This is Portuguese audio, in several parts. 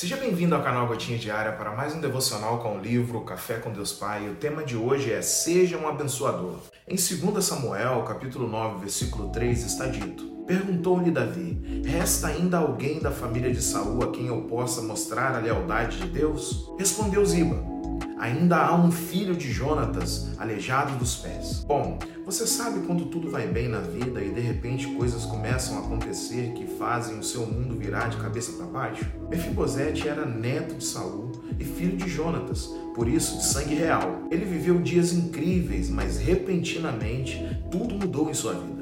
Seja bem-vindo ao canal Gotinha Diária para mais um devocional com o livro Café com Deus Pai. O tema de hoje é Seja um abençoador. Em 2 Samuel, capítulo 9, versículo 3, está dito: Perguntou-lhe Davi: Resta ainda alguém da família de Saul a quem eu possa mostrar a lealdade de Deus? Respondeu Ziba: Ainda há um filho de Jonatas, aleijado dos pés. Bom, você sabe quando tudo vai bem na vida e de repente coisas começam a acontecer que fazem o seu mundo virar de cabeça para baixo? Mefibosete era neto de Saul e filho de Jonatas, por isso de sangue real. Ele viveu dias incríveis, mas repentinamente tudo mudou em sua vida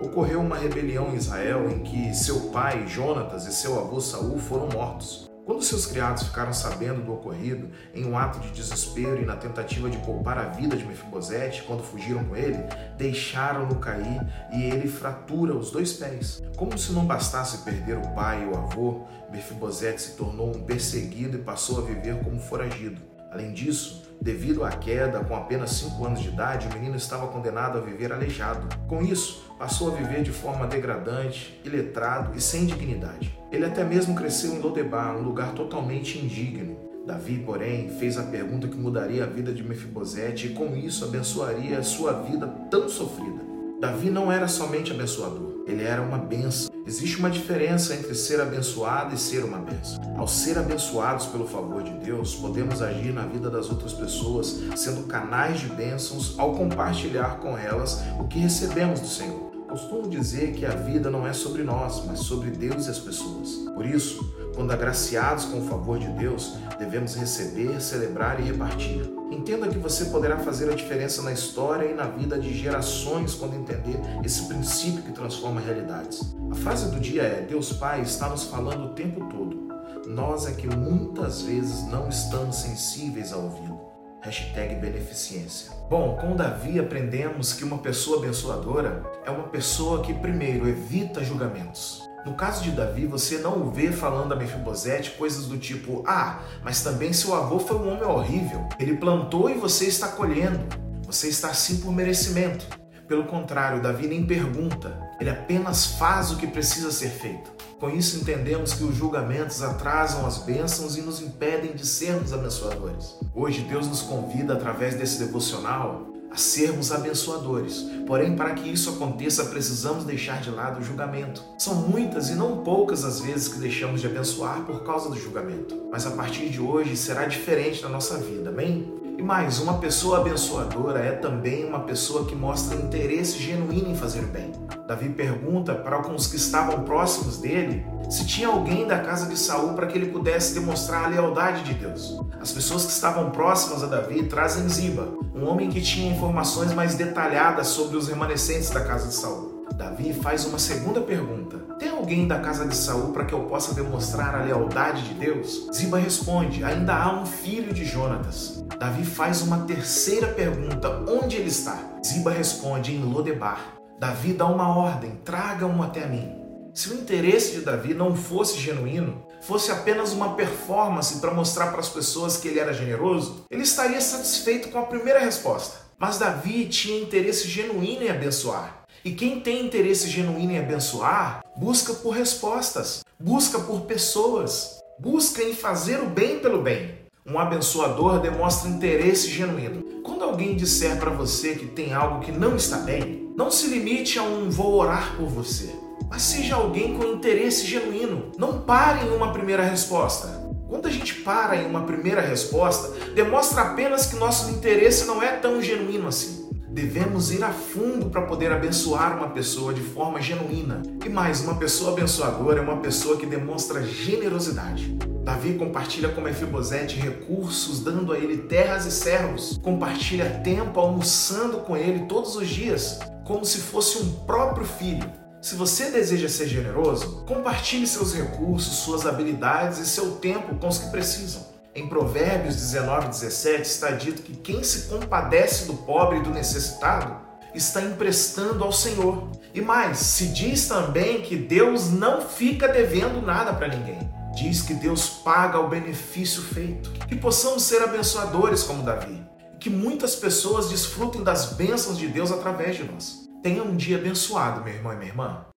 ocorreu uma rebelião em Israel em que seu pai, Jonatas, e seu avô Saul foram mortos. Quando seus criados ficaram sabendo do ocorrido, em um ato de desespero e na tentativa de poupar a vida de Mefibosete quando fugiram com ele, deixaram-no cair e ele fratura os dois pés. Como se não bastasse perder o pai e o avô, Mefibosete se tornou um perseguido e passou a viver como foragido. Além disso, devido à queda, com apenas 5 anos de idade, o menino estava condenado a viver aleijado. Com isso, passou a viver de forma degradante, iletrado e sem dignidade. Ele até mesmo cresceu em Lodebar, um lugar totalmente indigno. Davi, porém, fez a pergunta que mudaria a vida de Mefibosete e com isso abençoaria a sua vida tão sofrida. Davi não era somente abençoador, ele era uma benção. Existe uma diferença entre ser abençoado e ser uma benção. Ao ser abençoados pelo favor de Deus, podemos agir na vida das outras pessoas, sendo canais de bênçãos ao compartilhar com elas o que recebemos do Senhor. Costumo dizer que a vida não é sobre nós, mas sobre Deus e as pessoas. Por isso, quando agraciados com o favor de Deus, devemos receber, celebrar e repartir. Entenda que você poderá fazer a diferença na história e na vida de gerações quando entender esse princípio que transforma realidades. A frase do dia é: Deus Pai está nos falando o tempo todo. Nós é que muitas vezes não estamos sensíveis a ouvi-lo. Hashtag beneficência. Bom, com Davi aprendemos que uma pessoa abençoadora é uma pessoa que, primeiro, evita julgamentos. No caso de Davi, você não o vê falando a Mefibosete coisas do tipo: Ah, mas também seu avô foi um homem horrível. Ele plantou e você está colhendo. Você está assim por merecimento. Pelo contrário, Davi nem pergunta, ele apenas faz o que precisa ser feito. Com isso, entendemos que os julgamentos atrasam as bênçãos e nos impedem de sermos abençoadores. Hoje, Deus nos convida, através desse devocional, a sermos abençoadores. Porém, para que isso aconteça, precisamos deixar de lado o julgamento. São muitas e não poucas as vezes que deixamos de abençoar por causa do julgamento. Mas a partir de hoje será diferente na nossa vida, amém? E mais, uma pessoa abençoadora é também uma pessoa que mostra interesse genuíno em fazer bem. Davi pergunta para alguns que estavam próximos dele se tinha alguém da casa de Saul para que ele pudesse demonstrar a lealdade de Deus. As pessoas que estavam próximas a Davi trazem Ziba, um homem que tinha informações mais detalhadas sobre os remanescentes da casa de Saul. Davi faz uma segunda pergunta: Tem alguém da casa de Saul para que eu possa demonstrar a lealdade de Deus? Ziba responde: Ainda há um filho de Jonatas. Davi faz uma terceira pergunta: Onde ele está? Ziba responde: Em Lodebar. Davi dá uma ordem: Tragam-o até mim. Se o interesse de Davi não fosse genuíno, fosse apenas uma performance para mostrar para as pessoas que ele era generoso, ele estaria satisfeito com a primeira resposta. Mas Davi tinha interesse genuíno em abençoar. E quem tem interesse genuíno em abençoar, busca por respostas, busca por pessoas, busca em fazer o bem pelo bem. Um abençoador demonstra interesse genuíno. Quando alguém disser para você que tem algo que não está bem, não se limite a um vou orar por você, mas seja alguém com interesse genuíno. Não pare em uma primeira resposta. Quando a gente para em uma primeira resposta, demonstra apenas que nosso interesse não é tão genuíno assim. Devemos ir a fundo para poder abençoar uma pessoa de forma genuína. E mais, uma pessoa abençoadora é uma pessoa que demonstra generosidade. Davi compartilha com Mefibosete recursos, dando a ele terras e servos. Compartilha tempo almoçando com ele todos os dias, como se fosse um próprio filho. Se você deseja ser generoso, compartilhe seus recursos, suas habilidades e seu tempo com os que precisam. Em Provérbios 19, 17 está dito que quem se compadece do pobre e do necessitado está emprestando ao Senhor. E mais, se diz também que Deus não fica devendo nada para ninguém. Diz que Deus paga o benefício feito. Que possamos ser abençoadores como Davi. Que muitas pessoas desfrutem das bênçãos de Deus através de nós. Tenha um dia abençoado, meu irmão e minha irmã.